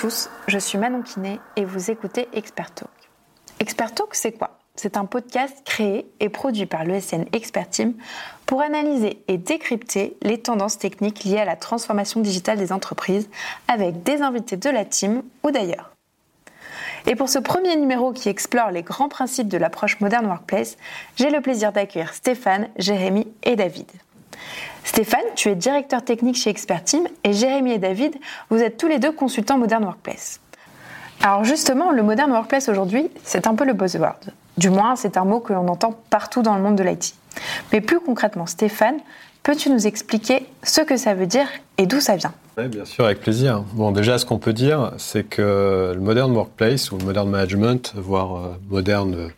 tous, je suis Manon Kiné et vous écoutez Expert Talk. Expert Talk, c'est quoi? C'est un podcast créé et produit par l'ESN Expert Team pour analyser et décrypter les tendances techniques liées à la transformation digitale des entreprises avec des invités de la team ou d'ailleurs. Et pour ce premier numéro qui explore les grands principes de l'approche Modern Workplace, j'ai le plaisir d'accueillir Stéphane, Jérémy et David. Stéphane, tu es directeur technique chez Expert Team et Jérémy et David, vous êtes tous les deux consultants Modern Workplace. Alors justement, le Modern Workplace aujourd'hui, c'est un peu le buzzword. Du moins, c'est un mot que l'on entend partout dans le monde de l'IT. Mais plus concrètement, Stéphane, peux-tu nous expliquer ce que ça veut dire et d'où ça vient? Oui, bien sûr, avec plaisir. Bon, déjà, ce qu'on peut dire, c'est que le Modern Workplace ou le Modern Management, voire euh, moderne, euh,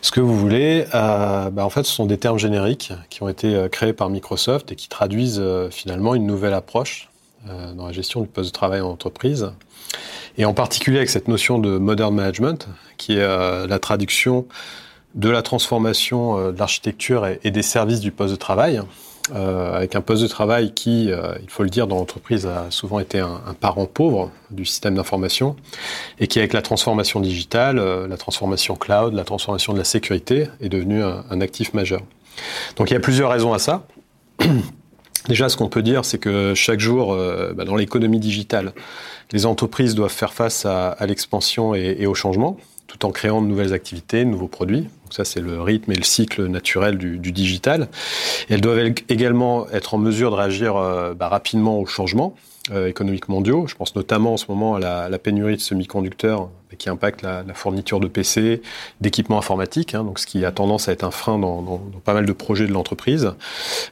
ce que vous voulez, euh, bah, en fait, ce sont des termes génériques qui ont été créés par Microsoft et qui traduisent finalement une nouvelle approche dans la gestion du poste de travail en entreprise. Et en particulier avec cette notion de Modern Management, qui est la traduction de la transformation de l'architecture et des services du poste de travail euh, avec un poste de travail qui, euh, il faut le dire, dans l'entreprise a souvent été un, parent pauvre du système d'information, et qui, avec la transformation digitale, euh, la transformation cloud, la transformation de la sécurité, est devenu un, actif majeur. Donc il y a plusieurs raisons à ça. Déjà, ce qu'on peut dire, c'est que chaque jour, bah, dans l'économie digitale, les entreprises doivent faire face à, à l'expansion et, et, au changement, tout en créant de nouvelles activités, de nouveaux produits. Donc ça, c'est le rythme et le cycle naturel du, digital. Elles doivent également être en mesure de réagir euh, bah, rapidement au changement euh, économiques mondiaux. Je pense notamment en ce moment à la pénurie de semi-conducteurs qui impacte la, fourniture de PC, d'équipements informatiques, hein, ce qui a tendance à être un frein dans, pas mal de projets de l'entreprise.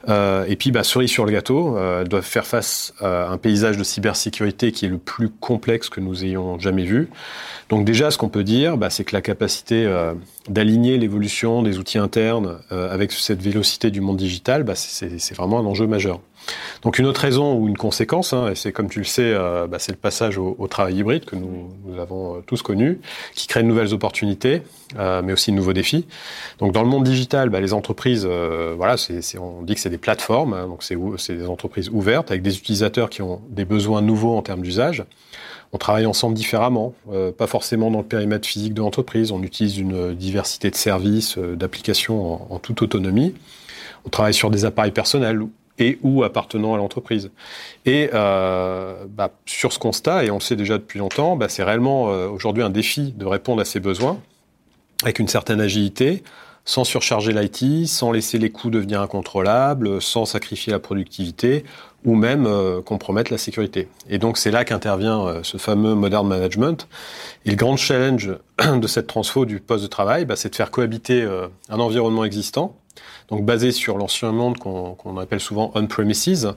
Euh, et puis, bah, cerise sur le gâteau, euh, elles doivent faire face à un paysage de cybersécurité qui est le plus complexe que nous ayons jamais vu. Donc déjà, ce qu'on peut dire, bah, c'est que la capacité euh, d'aligner l'évolution des outils internes avec cette vélocité du monde digital, bah, c'est vraiment un enjeu majeur. Donc une autre raison ou une conséquence, hein, et c'est comme tu le sais, euh, bah, c'est le passage au, travail hybride que nous, avons euh, tous connu, qui crée de nouvelles opportunités, euh, mais aussi de nouveaux défis. Donc dans le monde digital, bah, les entreprises, voilà, on dit que c'est des plateformes, hein, donc c'est des entreprises ouvertes avec des utilisateurs qui ont des besoins nouveaux en termes d'usage. On travaille ensemble différemment, pas forcément dans le périmètre physique de l'entreprise. On utilise une diversité de services, d'applications en toute autonomie. On travaille sur des appareils personnels et ou appartenant à l'entreprise. Et euh, bah, sur ce constat, et on le sait déjà depuis longtemps, bah, c'est réellement euh, aujourd'hui un défi de répondre à ces besoins avec une certaine agilité, sans surcharger l'IT, sans laisser les coûts devenir incontrôlables, sans sacrifier la productivité ou même euh, compromettre la sécurité. Et donc c'est là qu'intervient euh, ce fameux modern management. Et le grand challenge de cette transfo du poste de travail, bah, c'est de faire cohabiter euh, un environnement existant donc basé sur l'ancien monde qu'on qu appelle souvent on-premises,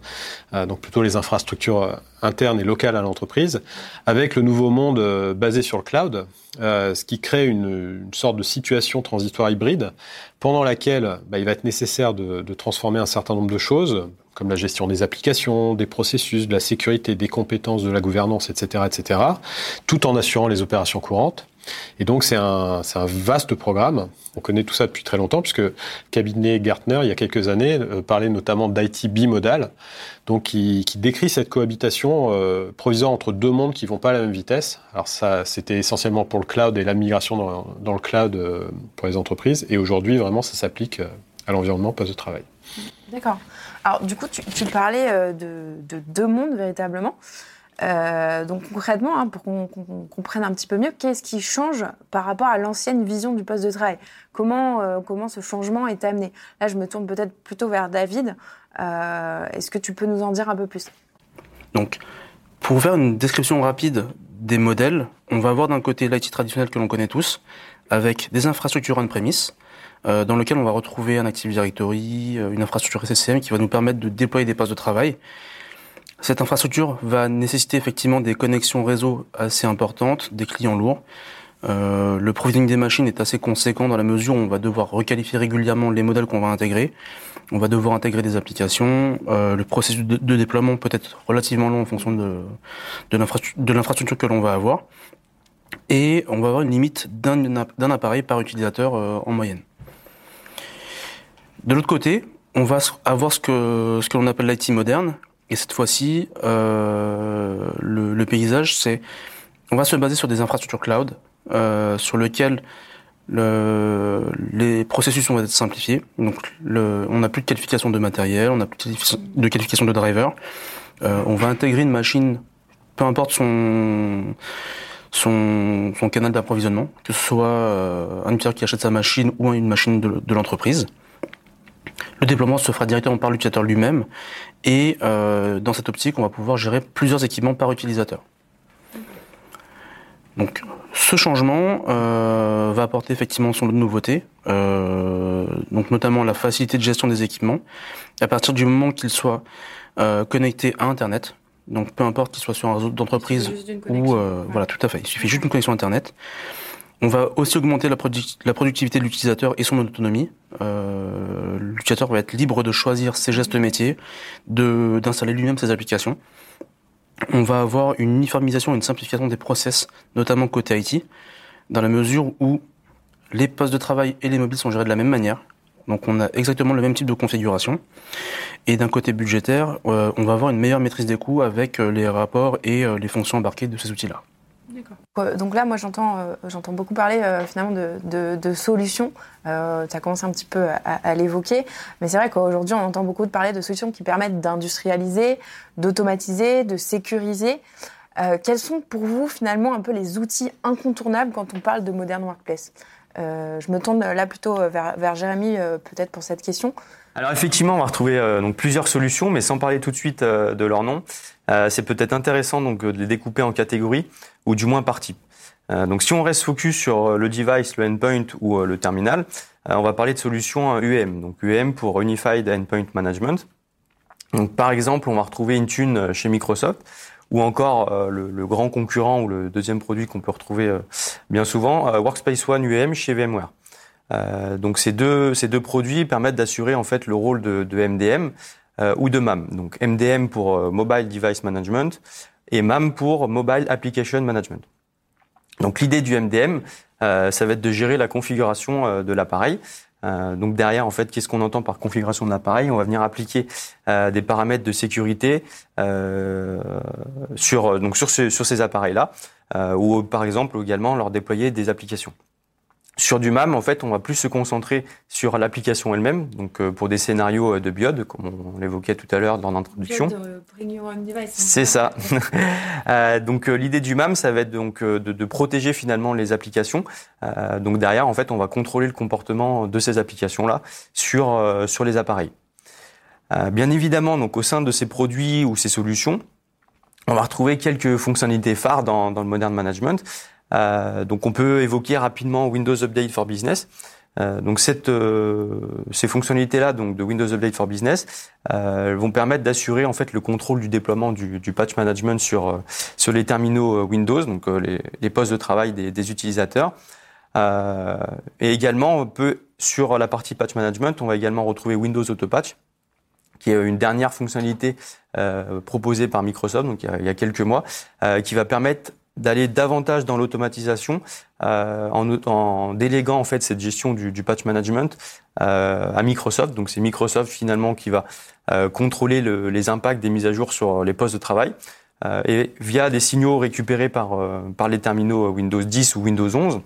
euh, donc plutôt les infrastructures euh, internes et locales à l'entreprise, avec le nouveau monde euh, basé sur le cloud, ce qui crée une, une, sorte de situation transitoire hybride pendant laquelle bah, il va être nécessaire de, de transformer un certain nombre de choses, comme la gestion des applications, des processus, de la sécurité, des compétences, de la gouvernance, etc., etc., tout en assurant les opérations courantes. Et donc c'est un, un vaste programme. On connaît tout ça depuis très longtemps puisque cabinet Gartner, il y a quelques années, euh, parlait notamment d'IT bimodal, donc qui, qui, décrit cette cohabitation euh, provisoire entre deux mondes qui vont pas à la même vitesse. Alors ça, c'était essentiellement pour le cloud et la migration dans, dans le cloud euh, pour les entreprises. Et aujourd'hui, vraiment, ça s'applique euh, à l'environnement poste de travail. D'accord. Alors du coup, tu, tu parlais euh, de, de, deux mondes véritablement. Euh, donc concrètement, hein, pour qu'on qu comprenne un petit peu mieux, qu'est-ce qui change par rapport à l'ancienne vision du poste de travail? Comment, euh, comment ce changement est amené? Là, je me tourne peut-être plutôt vers David. Euh, Est-ce que tu peux nous en dire un peu plus? Donc, pour faire une description rapide des modèles, on va avoir d'un côté l'IT traditionnel que l'on connaît tous, avec des infrastructures on-premise, euh, dans lequel on va retrouver un Active Directory, euh, une infrastructure SSCM qui va nous permettre de déployer des postes de travail cette infrastructure va nécessiter effectivement des connexions réseau assez importantes, des clients lourds. Euh, le provisioning des machines est assez conséquent dans la mesure où on va devoir requalifier régulièrement les modèles qu'on va intégrer. On va devoir intégrer des applications. Euh, le processus de, de, déploiement peut être relativement long en fonction de, de l'infrastructure que l'on va avoir. Et on va avoir une limite d'un appareil par utilisateur euh, en moyenne. De l'autre côté, on va avoir ce que, ce que l'on appelle l'IT moderne, et cette fois-ci, euh, le, paysage, c'est On va se baser sur des infrastructures cloud euh, sur lesquelles le, les processus vont être simplifiés. Donc, on n'a plus de qualification de matériel, on n'a plus de qualification de driver. Euh, on va intégrer une machine, peu importe son son, canal d'approvisionnement, que ce soit un utilisateur qui achète sa machine ou une machine de l'entreprise. Le déploiement se fera directement par l'utilisateur lui-même et euh, dans cette optique, on va pouvoir gérer plusieurs équipements par utilisateur. Donc, ce changement euh, va apporter effectivement son lot de nouveautés, euh, donc notamment la facilité de gestion des équipements. À partir du moment qu'ils soient connectés à Internet, donc peu importe qu'il soit sur un réseau d'entreprise ou voilà, tout à fait. Il suffit juste d'une connexion Internet. On va aussi augmenter la, produ- la productivité de l'utilisateur et son autonomie. Euh, l'utilisateur va être libre de choisir ses gestes métiers, d'installer lui-même ses applications. On va avoir une uniformisation et une simplification des process, notamment côté IT, dans la mesure où les postes de travail et les mobiles sont gérés de la même manière. Donc on a exactement le même type de configuration. Et d'un côté budgétaire, euh, on va avoir une meilleure maîtrise des coûts avec euh, les rapports et euh, les fonctions embarquées de ces outils-là. Euh, Donc là, moi, j'entends, euh, j'entends beaucoup parler euh, finalement de, solutions. Euh, tu as commencé un petit peu à, l'évoquer, mais c'est vrai qu'aujourd'hui, on entend beaucoup de parler de solutions qui permettent d'industrialiser, d'automatiser, de sécuriser. Euh, quels sont pour vous finalement un peu les outils incontournables quand on parle de modern workplace? Euh, Je me tourne là plutôt vers, vers Jérémy, euh, peut-être pour cette question. Alors effectivement, on va retrouver euh, donc plusieurs solutions, mais sans parler tout de suite euh, de leur nom. Euh, c'est peut-être intéressant donc de les découper en catégories ou du moins par type. Donc si on reste focus sur le device, le endpoint ou le terminal, on va parler de solutions UEM. Donc UEM pour Unified Endpoint Management. Donc par exemple, on va retrouver Intune chez Microsoft ou encore le, grand concurrent ou le deuxième produit qu'on peut retrouver bien souvent, Workspace ONE UEM chez VMware. Euh, donc ces deux produits permettent d'assurer en fait le rôle de, MDM euh, ou de MAM. Donc MDM pour euh, Mobile Device Management et MAM pour Mobile Application Management. Donc l'idée du MDM, ça va être de gérer la configuration de l'appareil. Donc derrière, en fait, qu'est-ce qu'on entend par configuration de l'appareil? On va venir appliquer des paramètres de sécurité sur ces appareils-là, ou par exemple également leur déployer des applications. Sur du MAM, en fait, on va plus se concentrer sur l'application elle-même, donc euh, pour des scénarios euh, de BIOD, comme on l'évoquait tout à l'heure dans l'introduction. C'est ça. Euh, donc euh, l'idée du MAM, ça va être donc euh, de, de protéger finalement les applications. Euh, donc derrière, en fait, on va contrôler le comportement de ces applications-là sur euh, sur les appareils. Euh, bien évidemment, donc au sein de ces produits ou ces solutions, on va retrouver quelques fonctionnalités phares dans, dans le modern management. Euh, donc on peut évoquer rapidement Windows Update for Business. Euh, donc cette, euh, ces fonctionnalités-là, donc de Windows Update for Business, vont permettre d'assurer en fait le contrôle du déploiement du, du patch management sur sur les terminaux Windows, donc les, les postes de travail des, des utilisateurs. Et également, on peut sur la partie patch management, on va également retrouver Windows Autopatch, qui est une dernière fonctionnalité euh, proposée par Microsoft, donc il y a, il y a quelques mois, euh, qui va permettre d'aller davantage dans l'automatisation euh, en, en déléguant en fait cette gestion du, patch management euh, à Microsoft. Donc c'est Microsoft finalement qui va euh, contrôler le- les impacts des mises à jour sur les postes de travail et via des signaux récupérés par par les terminaux Windows 10 ou Windows 11.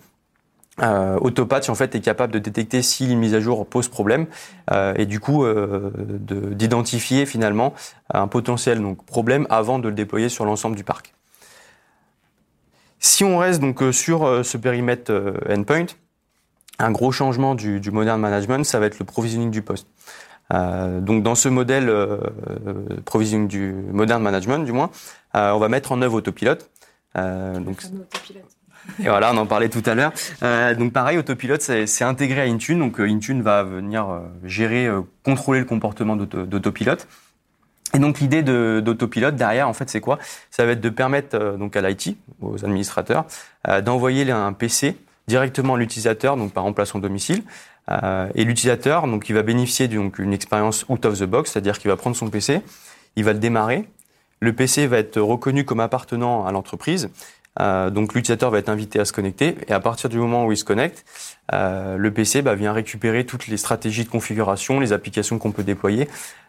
Euh, Autopatch en fait est capable de détecter si une mise à jour pose problème et du coup de- d'identifier finalement un potentiel donc problème avant de le déployer sur l'ensemble du parc. Si on reste donc euh, sur euh, ce périmètre euh, endpoint, un gros changement du, du modern management, ça va être le provisioning du poste. Euh, donc dans ce modèle euh, provisioning du modern management, du moins, euh, on va mettre en œuvre autopilote. Euh, donc et voilà, on en parlait tout à l'heure. Euh, donc pareil, Autopilot, c'est c'est intégré à Intune. Donc Intune va venir gérer, euh, contrôler le comportement d'Auto- d'Autopilot. Et donc l'idée de- d'Autopilot derrière, en fait, c'est quoi? Ça va être de permettre euh, donc à l'IT, aux administrateurs, euh, d'envoyer un PC directement à l'utilisateur, donc par exemple son domicile. Euh, et l'utilisateur, donc, il va bénéficier d'une expérience out of the box, c'est-à-dire qu'il va prendre son PC, il va le démarrer. Le PC va être reconnu comme appartenant à l'entreprise. Donc l'utilisateur va être invité à se connecter et à partir du moment où il se connecte, le PC bah, vient récupérer toutes les stratégies de configuration, les applications qu'on peut déployer,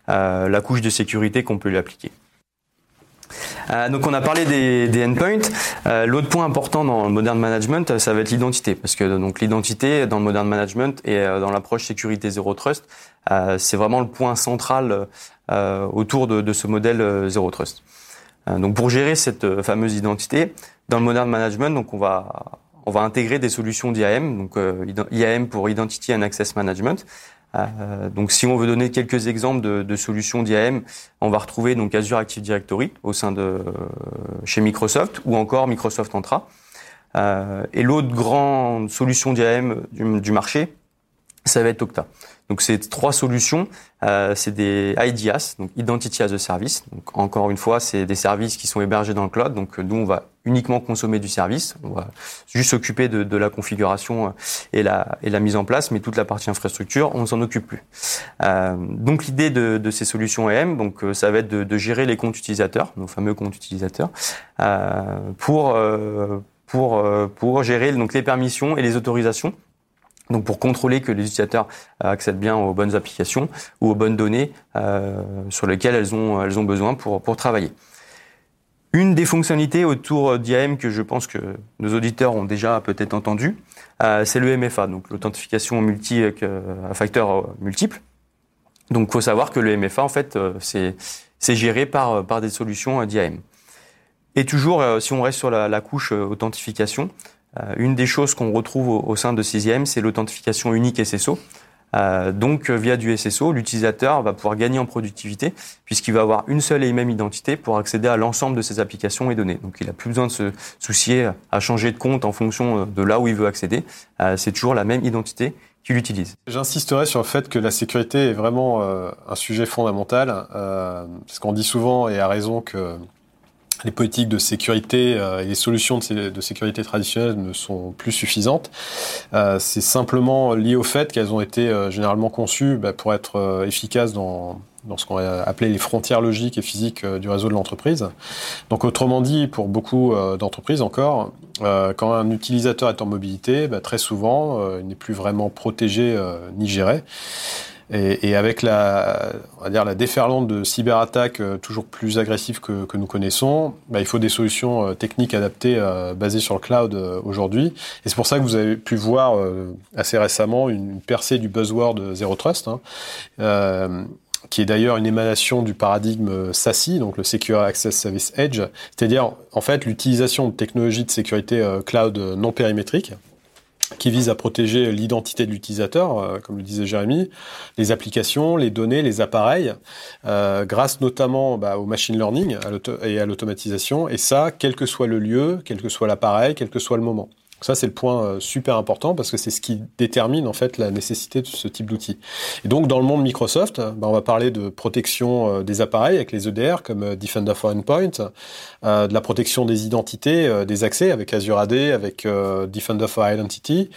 la couche de sécurité qu'on peut lui appliquer. Euh, donc on a parlé des, endpoints. Euh, L'autre point important dans le modern management, ça va être l'identité, parce que donc l'identité dans le modern management et euh, dans l'approche sécurité zéro trust, euh, c'est vraiment le point central euh, autour de, de, ce modèle zéro trust. donc pour gérer cette fameuse identité, dans le modern management, donc on va on va intégrer des solutions d'IAM, donc IAM pour Identity and Access Management. Euh, donc, si on veut donner quelques exemples de, solutions d'IAM, on va retrouver donc Azure Active Directory au sein de chez Microsoft ou encore Microsoft Entra. Euh, et l'autre grande solution d'IAM du, marché, ça va être Okta. Donc ces trois solutions, euh, c'est des IDAS, donc Identity as a Service. Donc encore une fois, c'est des services qui sont hébergés dans le cloud. Donc nous, on va uniquement consommer du service. On va juste s'occuper de, de, la configuration euh, et la, et la mise en place, mais toute la partie infrastructure, on s'en occupe plus. Euh, donc l'idée de, de, ces solutions EM, donc euh, ça va être de, de, gérer les comptes utilisateurs, nos fameux comptes utilisateurs, euh, pour pour pour gérer donc les permissions et les autorisations donc pour contrôler que les utilisateurs accèdent bien aux bonnes applications ou aux bonnes données euh, sur lesquelles elles ont, elles ont besoin pour, pour travailler. Une des fonctionnalités autour d'IAM que je pense que nos auditeurs ont déjà peut-être entendu, euh, c'est le MFA, donc l'authentification multi euh, à facteurs euh, multiples. Donc il faut savoir que le MFA, en fait, euh, c'est géré par, par des solutions d'IAM. Et toujours, si on reste sur la, couche authentification, euh, une des choses qu'on retrouve au, sein de 6 c'est l'authentification unique SSO. Euh, donc, euh, via du SSO, l'utilisateur va pouvoir gagner en productivité puisqu'il va avoir une seule et même identité pour accéder à l'ensemble de ses applications et données. Donc, il n'a plus besoin de se soucier à changer de compte en fonction de là où il veut accéder. c'est toujours la même identité qu'il utilise. J'insisterai sur le fait que la sécurité est vraiment un sujet fondamental, parce qu'on dit souvent et à raison que les politiques de sécurité euh, et les solutions de, sécurité traditionnelles ne sont plus suffisantes. Euh, c'est simplement lié au fait qu'elles ont été euh, généralement conçues bah, pour être efficaces dans, dans ce qu'on va appeler les frontières logiques et physiques du réseau de l'entreprise. Donc autrement dit, pour beaucoup d'entreprises encore, quand un utilisateur est en mobilité, bah, très souvent, il n'est plus vraiment protégé ni géré. Et, avec la, on va dire la déferlante de cyberattaques euh, toujours plus agressives que, nous connaissons, bah, il faut des solutions euh, techniques adaptées euh, basées sur le cloud aujourd'hui. Et c'est pour ça que vous avez pu voir assez récemment une, percée du buzzword Zero Trust, hein, qui est d'ailleurs une émanation du paradigme SASI, donc le Secure Access Service Edge, c'est-à-dire en fait l'utilisation de technologies de sécurité cloud non périmétriques qui vise à protéger l'identité de l'utilisateur, euh, comme le disait Jérémy, les applications, les données, les appareils, euh, grâce notamment bah, au machine learning et à l'automatisation, et ça, quel que soit le lieu, quel que soit l'appareil, quel que soit le moment. Ça, c'est le point euh, super important parce que c'est ce qui détermine en fait la nécessité de ce type d'outil. Et donc, dans le monde Microsoft, bah, on va parler de protection euh, des appareils avec les EDR comme Defender for Endpoint, de la protection des identités, des accès avec Azure AD, avec Defender for Identity,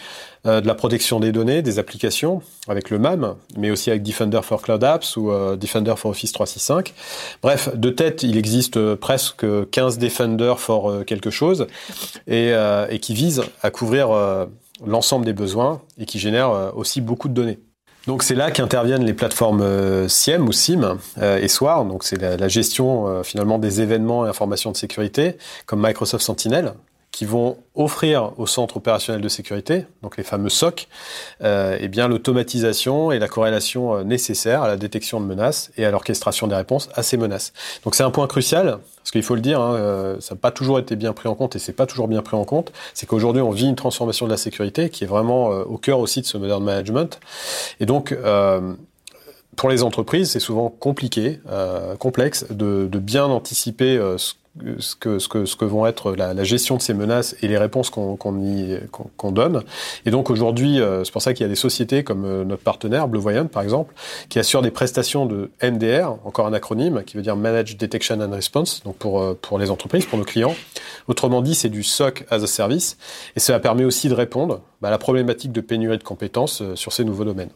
de la protection des données, des applications avec le MAM, mais aussi avec Defender for Cloud Apps ou euh, Defender for Office 365. Bref, de tête, il existe euh, presque 15 Defender for quelque chose et, qui visent à couvrir l'ensemble des besoins et qui génèrent aussi beaucoup de données. Donc c'est là qu'interviennent les plateformes SIEM ou SIM et SOAR, donc c'est la, gestion finalement des événements et informations de sécurité, comme Microsoft Sentinel, qui vont offrir au centre opérationnel de sécurité, donc les fameux SOC, euh, eh bien l'automatisation et la corrélation euh, nécessaires à la détection de menaces et à l'orchestration des réponses à ces menaces. Donc c'est un point crucial parce qu'il faut le dire, hein, euh, ça n'a pas toujours été bien pris en compte et c'est pas toujours bien pris en compte. C'est qu'aujourd'hui on vit une transformation de la sécurité qui est vraiment euh, au cœur aussi de ce modern management. Et donc pour les entreprises, c'est souvent compliqué, complexe de, de, bien anticiper ce ce que, ce que, ce que vont être la, la gestion de ces menaces et les réponses qu'on qu'on donne. Et donc aujourd'hui, euh, c'est pour ça qu'il y a des sociétés comme euh, notre partenaire, Blue Voyant par exemple, qui assurent des prestations de MDR, encore un acronyme qui veut dire Managed Detection and Response, donc pour, euh, pour les entreprises, pour nos clients. Autrement dit, c'est du SOC as a service, et cela permet aussi de répondre bah, à la problématique de pénurie de compétences sur ces nouveaux domaines.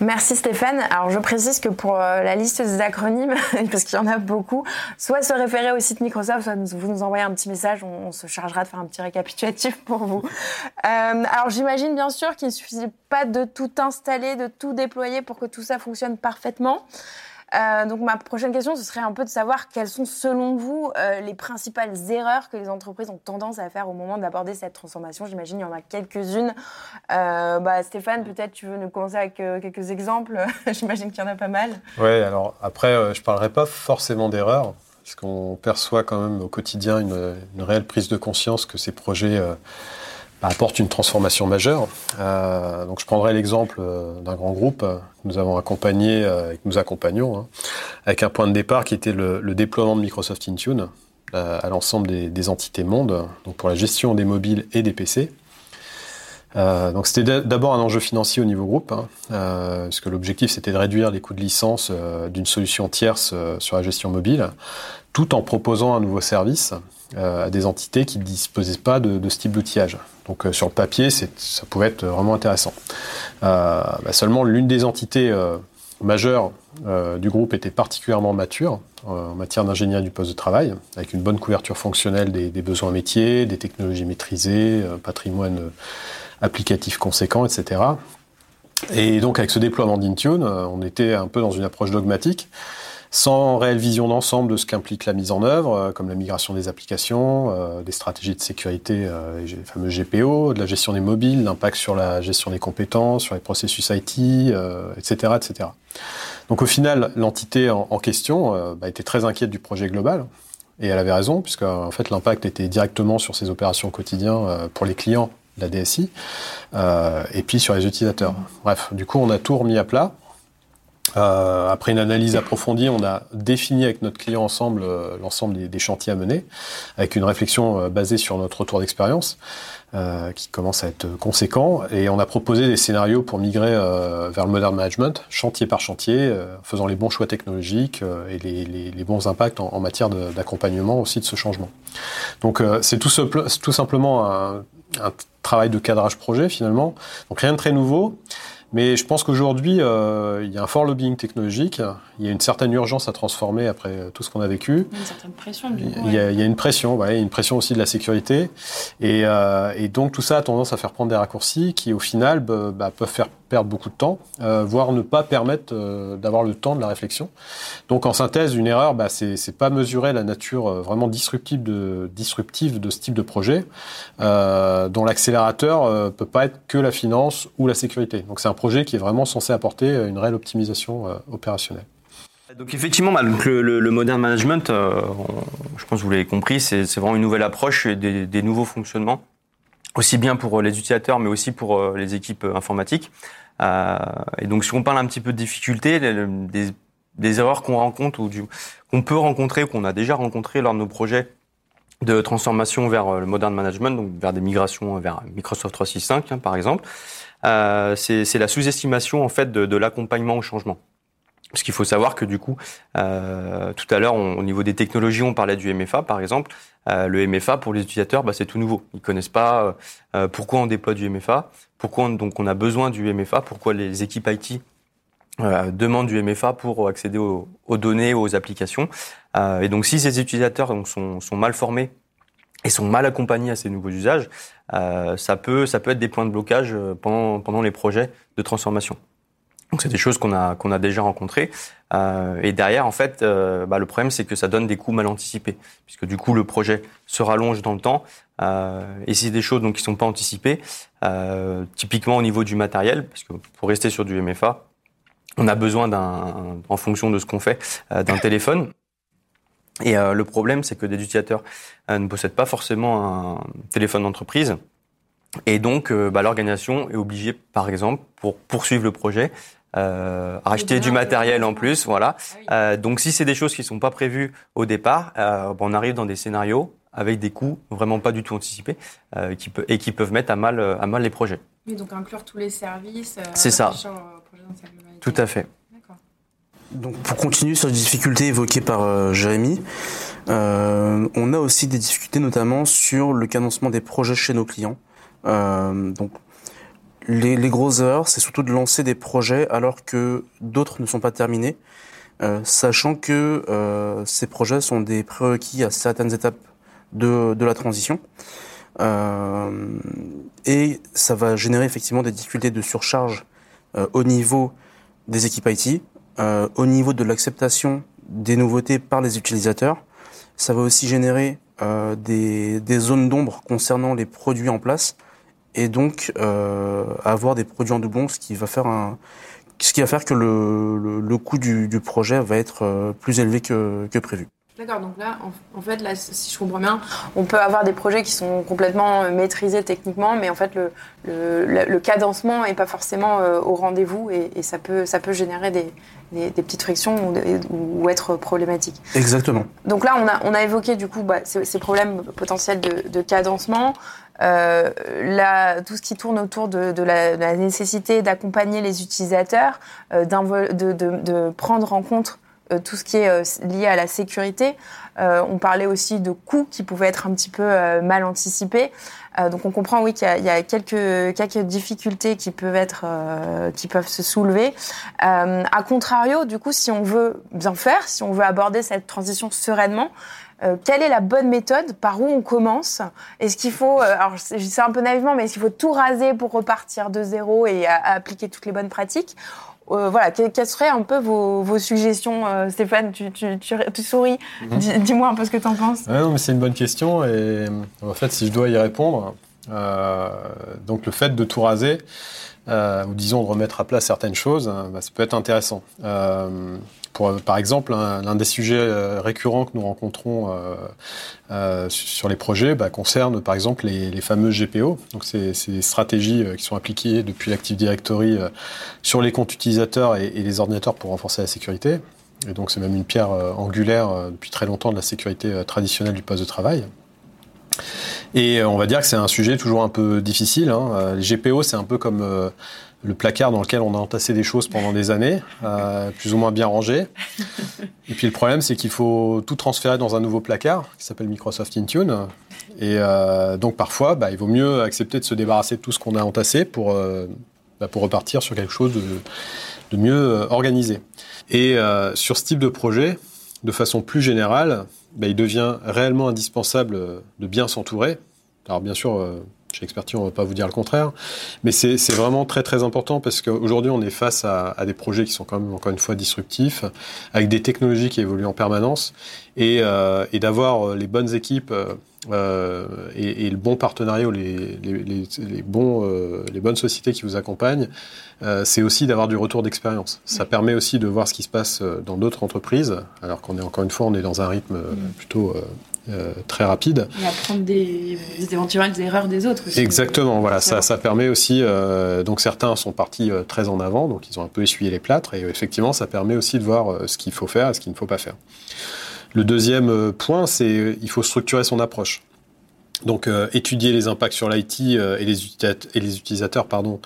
Merci Stéphane. Alors je précise que pour euh, la liste des acronymes, parce qu'il y en a beaucoup, soit se référer au site Microsoft, soit vous nous envoyez un petit message, on, se chargera de faire un petit récapitulatif pour vous. Euh, alors j'imagine bien sûr qu'il ne suffit pas de tout installer, de tout déployer pour que tout ça fonctionne parfaitement. Euh, donc ma prochaine question, ce serait un peu de savoir quelles sont selon vous euh, les principales erreurs que les entreprises ont tendance à faire au moment d'aborder cette transformation. J'imagine il y en a quelques-unes. Euh, bah, Stéphane, peut-être tu veux nous commencer avec quelques exemples. J'imagine qu'il y en a pas mal. Oui, alors après, je ne parlerai pas forcément d'erreurs, parce qu'on perçoit quand même au quotidien une, réelle prise de conscience que ces projets apporte une transformation majeure. Euh, je prendrai l'exemple euh, d'un grand groupe que nous avons accompagné euh, et que nous accompagnons, hein, avec un point de départ qui était le, déploiement de Microsoft Intune à l'ensemble des, entités monde, pour la gestion des mobiles et des PC. Donc c'était d'abord un enjeu financier au niveau groupe, hein, puisque l'objectif c'était de réduire les coûts de licence d'une solution tierce sur la gestion mobile, tout en proposant un nouveau service à des entités qui ne disposaient pas de, ce type d'outillage. Donc euh, sur le papier, ça pouvait être vraiment intéressant. Euh, bah, seulement, l'une des entités euh, majeures du groupe était particulièrement mature en matière d'ingénierie du poste de travail, avec une bonne couverture fonctionnelle des, besoins métiers, des technologies maîtrisées, patrimoine applicatif conséquent, etc. Et donc avec ce déploiement d'Intune, on était un peu dans une approche dogmatique sans réelle vision d'ensemble de ce qu'implique la mise en œuvre, euh, comme la migration des applications, euh, des stratégies de sécurité, euh, les fameux GPO, de la gestion des mobiles, l'impact sur la gestion des compétences, sur les processus IT, etc., etc. Donc au final, l'entité en, question bah, était très inquiète du projet global, et elle avait raison, puisque en fait l'impact était directement sur ses opérations quotidiennes pour les clients la DSI, et puis sur les utilisateurs. Bref, du coup on a tout remis à plat. Euh, après une analyse approfondie, on a défini avec notre client ensemble euh, l'ensemble des, chantiers à mener, avec une réflexion euh, basée sur notre retour d'expérience, qui commence à être conséquent, et on a proposé des scénarios pour migrer vers le modern management, chantier par chantier, faisant les bons choix technologiques et les, bons impacts en, matière d'accompagnement aussi de ce changement. Donc c'est tout, tout, simplement un, un travail de cadrage projet finalement, donc rien de très nouveau. Mais je pense qu'aujourd'hui, euh, il y a un fort lobbying technologique. Il y a une certaine urgence à transformer après tout ce qu'on a vécu. Une certaine pression, du coup. Il y a, il y a une pression, ouais, une pression aussi de la sécurité. Et, euh, et, donc tout ça a tendance à faire prendre des raccourcis qui, au final, bah, peuvent faire perdre beaucoup de temps, euh, voire ne pas permettre euh, d'avoir le temps de la réflexion. Donc en synthèse, une erreur, bah, c'est pas mesurer la nature euh, vraiment disruptive de, ce type de projet, dont l'accélérateur peut pas être que la finance ou la sécurité. Donc c'est un projet qui est vraiment censé apporter une réelle optimisation opérationnelle. Donc effectivement, bah, le, le, modern management, je pense que vous l'avez compris, c'est vraiment une nouvelle approche et des nouveaux fonctionnements aussi bien pour les utilisateurs, mais aussi pour les équipes informatiques. Euh, et donc, si on parle un petit peu de difficultés, des, des erreurs qu'on rencontre ou qu'on peut rencontrer, qu'on a déjà rencontré lors de nos projets de transformation vers euh, le modern management, donc vers des migrations vers Microsoft 365 hein, par exemple, euh, c'est la sous-estimation en fait de, de l'accompagnement au changement. Parce qu'il faut savoir que du coup, euh, tout à l'heure, au niveau des technologies, on parlait du MFA, par exemple. Euh, le MFA, pour les utilisateurs, bah, c'est tout nouveau. Ils connaissent pas euh, euh pourquoi on déploie du MFA, pourquoi on, donc on a besoin du MFA, pourquoi les équipes IT euh, demandent du MFA pour accéder aux, aux données, aux applications. Euh, et donc, si ces utilisateurs donc, sont, sont, mal formés et sont mal accompagnés à ces nouveaux usages, ça peut ça peut être des points de blocage pendant pendant les projets de transformation. Donc c'est des choses qu'on a qu'on a déjà rencontrées. Euh, et derrière, en fait, euh, bah, le problème c'est que ça donne des coûts mal anticipés, puisque du coup le projet se rallonge dans le temps. Euh, et c'est des choses donc qui sont pas anticipées. Typiquement au niveau du matériel, parce que pour rester sur du MFA, on a besoin d'un, en fonction de ce qu'on fait, d'un téléphone. Et le problème, c'est que des utilisateurs ne possèdent pas forcément un téléphone d'entreprise. Et donc, bah, l'organisation est obligée, par exemple, pour poursuivre le projet, euh, racheter du matériel en plus, voilà. Ah euh, donc si c'est des choses qui sont pas prévues au départ, euh, on arrive dans des scénarios avec des coûts vraiment pas du tout anticipés euh, qui peut, et qui peuvent mettre à mal, à mal les projets. Oui, donc inclure tous les services. c'est ça. Tout à fait. Donc pour continuer sur les difficultés évoquées par Jérémy, on a aussi des difficultés notamment sur le cadencement des projets chez nos clients. donc les, les grosses erreurs, c'est surtout de lancer des projets alors que d'autres ne sont pas terminés, euh, sachant que euh, ces projets sont des prérequis à certaines étapes de, de la transition. Euh, et ça va générer effectivement des difficultés de surcharge au niveau des équipes IT, au niveau de l'acceptation des nouveautés par les utilisateurs. Ça va aussi générer des, des, zones d'ombre concernant les produits en place et donc euh, avoir des produits en doublon, ce qui va faire un, ce qui va faire que le, le, le coût du, du, projet va être euh, plus élevé que, que prévu. D'accord, donc là, en, fait, là, si je comprends bien, on peut avoir des projets qui sont complètement euh, maîtrisés techniquement, mais en fait, le, le, le cadencement n'est pas forcément au rendez-vous et, et, ça, peut, ça peut générer des, des, des petites frictions ou, ou, être problématique. Exactement. Donc là, on a, on a évoqué du coup bah, ces, ces, problèmes potentiels de, de cadencement. Euh, là, tout ce qui tourne autour de, la, la, nécessité d'accompagner les utilisateurs, euh, de, prendre en compte euh, tout ce qui est lié à la sécurité. On parlait aussi de coûts qui pouvaient être un petit peu mal anticipés. donc on comprend oui qu'il y, a quelques, quelques difficultés qui peuvent être qui peuvent se soulever. a contrario, du coup, si on veut bien faire, si on veut aborder cette transition sereinement, euh, quelle est la bonne méthode? Par où on commence? Est-ce qu'il faut, euh, alors je dis ça un peu naïvement, mais est-ce qu'il faut tout raser pour repartir de zéro et à, à appliquer toutes les bonnes pratiques? Euh, voilà, que, quelles seraient un peu vos, vos suggestions, Stéphane? Tu, tu, tu, tu souris. Mm -hmm. Dis-moi un peu ce que tu en penses. Ouais, non, mais c'est une bonne question et en fait, si je dois y répondre, donc le fait de tout raser, ou disons de remettre à plat certaines choses, bah, ça peut être intéressant. Pour, par exemple, l'un des sujets récurrents que nous rencontrons euh, euh, sur les projets bah, concerne par exemple les, les fameux GPO. Donc des stratégies qui sont appliquées depuis l'Active Directory euh, sur les comptes utilisateurs et, et, les ordinateurs pour renforcer la sécurité. Et donc c'est même une pierre angulaire depuis très longtemps de la sécurité traditionnelle du poste de travail. Et on va dire que c'est un sujet toujours un peu difficile. Hein. Les GPO, c'est un peu comme euh, le placard dans lequel on a entassé des choses pendant des années, euh, plus ou moins bien rangées. Et puis le problème, c'est qu'il faut tout transférer dans un nouveau placard qui s'appelle Microsoft Intune. Et euh, donc parfois, bah, il vaut mieux accepter de se débarrasser de tout ce qu'on a entassé pour, euh, bah, repartir sur quelque chose de, mieux organisé. Et euh, sur ce type de projet, de façon plus générale, bah, il devient réellement indispensable de bien s'entourer. Alors bien sûr, euh, chez Expertise, on ne va pas vous dire le contraire, mais c'est vraiment très très important parce qu'aujourd'hui, on est face à, à, des projets qui sont quand même, encore une fois, disruptifs, avec des technologies qui évoluent en permanence, et, euh, et d'avoir les bonnes équipes euh, et, et, le bon partenariat, les, les, les, les bons, euh, les bonnes sociétés qui vous accompagnent, euh, c'est aussi d'avoir du retour d'expérience. Ça oui. permet aussi de voir ce qui se passe dans d'autres entreprises, alors qu'on est encore une fois, on est dans un rythme plutôt euh, très rapide. Et apprendre des, des, éventuelles erreurs des autres aussi. Exactement, voilà, ça, ça permet aussi, euh, donc certains sont partis euh, très en avant, donc ils ont un peu essuyé les plâtres, et effectivement, ça permet aussi de voir ce qu'il faut faire et ce qu'il ne faut pas faire. Le deuxième point, c'est il faut structurer son approche. Donc étudier les impacts sur l'IT et, les et les utilisateurs pardon,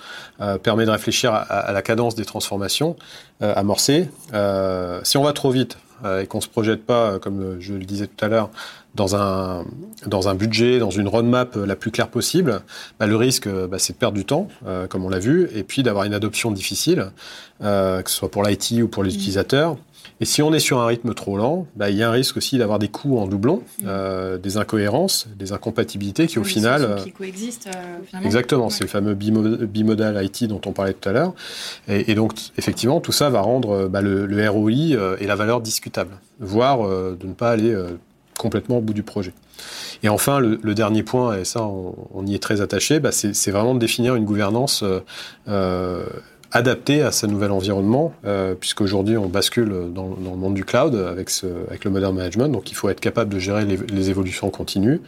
permet de réfléchir à, à, la cadence des transformations amorcées. si on va trop vite et qu'on ne se projette pas, comme je le disais tout à l'heure, dans un, dans un budget, dans une roadmap la plus claire possible, bah, le risque, bah, c'est de perdre du temps, comme on l'a vu, et puis d'avoir une adoption difficile, que ce soit pour l'IT ou pour les mmh. utilisateurs. Et si on est sur un rythme trop lent, bah, il y a un risque aussi d'avoir des coûts en doublon, mmh. euh, des incohérences, des incompatibilités qui, au final. Euh, qui coexistent. Euh, exactement, ouais. c'est le fameux bimodal IT dont on parlait tout à l'heure. Et, et, donc, effectivement, tout ça va rendre bah, le, le, ROI euh, et la valeur discutable, voire euh, de ne pas aller euh, complètement au bout du projet. Et enfin, le, le, dernier point, et ça, on, on y est très attaché, bah, c'est vraiment de définir une gouvernance euh, adapté à ce nouvel environnement, euh, puisqu'aujourd'hui on bascule dans, le monde du cloud avec, ce, avec le modern management, donc il faut être capable de gérer les, évolutions continues.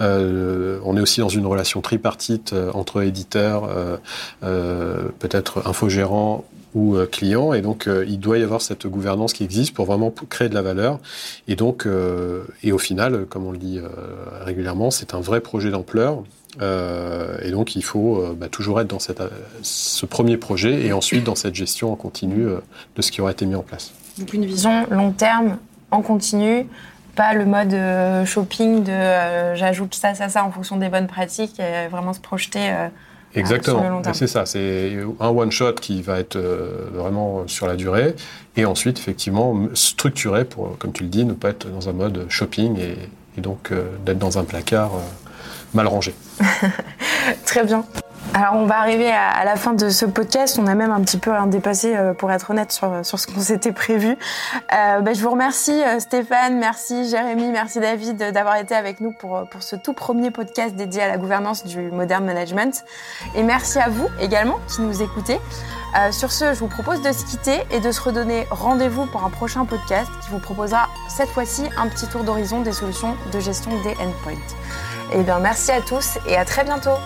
Euh, on est aussi dans une relation tripartite euh, entre éditeurs, euh, euh, peut-être infogérants ou clients, et donc il doit y avoir cette gouvernance qui existe pour vraiment créer de la valeur. Et donc, et au final, comme on le dit régulièrement, c'est un vrai projet d'ampleur euh, et donc, il faut euh, bah, toujours être dans cette, ce premier projet et ensuite dans cette gestion en continu euh, de ce qui aura été mis en place. Donc, une vision long terme, en continu, pas le mode euh, shopping de euh, j'ajoute ça, ça, ça en fonction des bonnes pratiques et vraiment se projeter. Exactement, c'est ça. C'est un one shot qui va être vraiment sur la durée et ensuite, effectivement, structuré pour, comme tu le dis, ne pas être dans un mode shopping et, et donc d'être dans un placard mal rangé. Très bien. Alors on va arriver à, la fin de ce podcast. On a même un petit peu dépassé, euh, pour être honnête, sur, ce qu'on s'était prévu. Euh, ben, je vous remercie euh, Stéphane, merci Jérémy, merci David d'avoir été avec nous pour, pour ce tout premier podcast dédié à la gouvernance du modern management. Et merci à vous également qui nous écoutez. sur ce, je vous propose de se quitter et de se redonner rendez-vous pour un prochain podcast qui vous proposera cette fois-ci un petit tour d'horizon des solutions de gestion des endpoints. Et eh bien merci à tous et à très bientôt.